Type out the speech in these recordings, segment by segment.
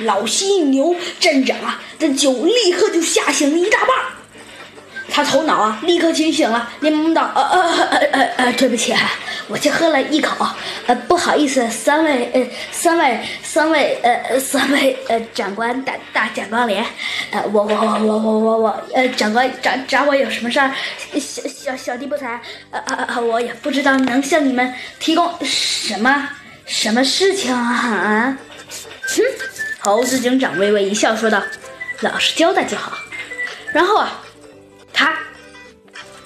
老犀牛镇长啊这酒立刻就吓醒了一大半。他头脑啊立刻清醒了，连忙道：“呃呃呃呃呃，对不起，我就喝了一口，呃，不好意思，三位呃，三位三位呃三位呃长官大大长官连，呃，我我我我我我我呃长官找找我有什么事儿？小小小弟不才，呃呃呃，我也不知道能向你们提供什么什么事情啊。”猴子警长微微一笑，说道：“老实交代就好。”然后啊。他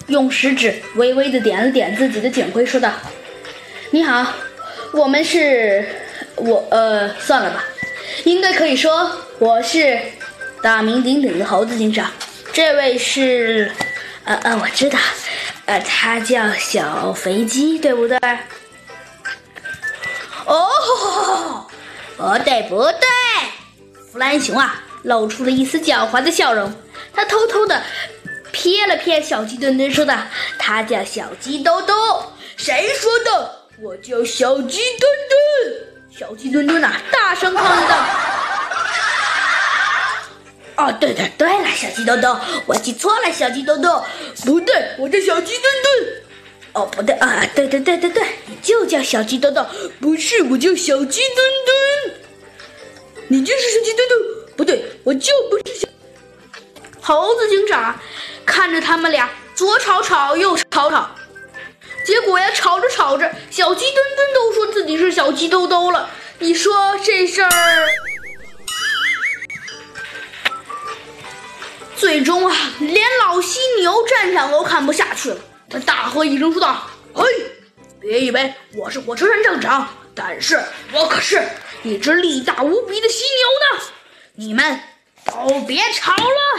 用食指微微的点了点自己的警徽，说道：“你好，我们是……我……呃，算了吧，应该可以说我是大名鼎鼎的猴子警长。这位是……呃呃，我知道，呃，他叫小肥鸡，对不对？哦，不对不对，弗兰熊啊，露出了一丝狡猾的笑容，他偷偷的。”瞥了瞥小鸡墩墩，说道：“他叫小鸡兜兜。”谁说的？我叫小鸡墩墩。小鸡墩墩呐，大声抗议道：“哦，对对对了，小鸡兜兜，我记错了，小鸡兜兜，不对，我叫小鸡墩墩。哦，不对啊，对对对对对，你就叫小鸡兜兜，不是，我叫小鸡墩墩。你就是小鸡墩墩，不对，我就不是小猴子警长。”看着他们俩左吵吵右吵吵，结果呀，吵着吵着，小鸡墩墩都说自己是小鸡兜兜了。你说这事儿，最终啊，连老犀牛站长都看不下去了，他大喝一声说道：“嘿，别以为我是火车站站长，但是我可是一只力大无比的犀牛呢！你们都别吵了。”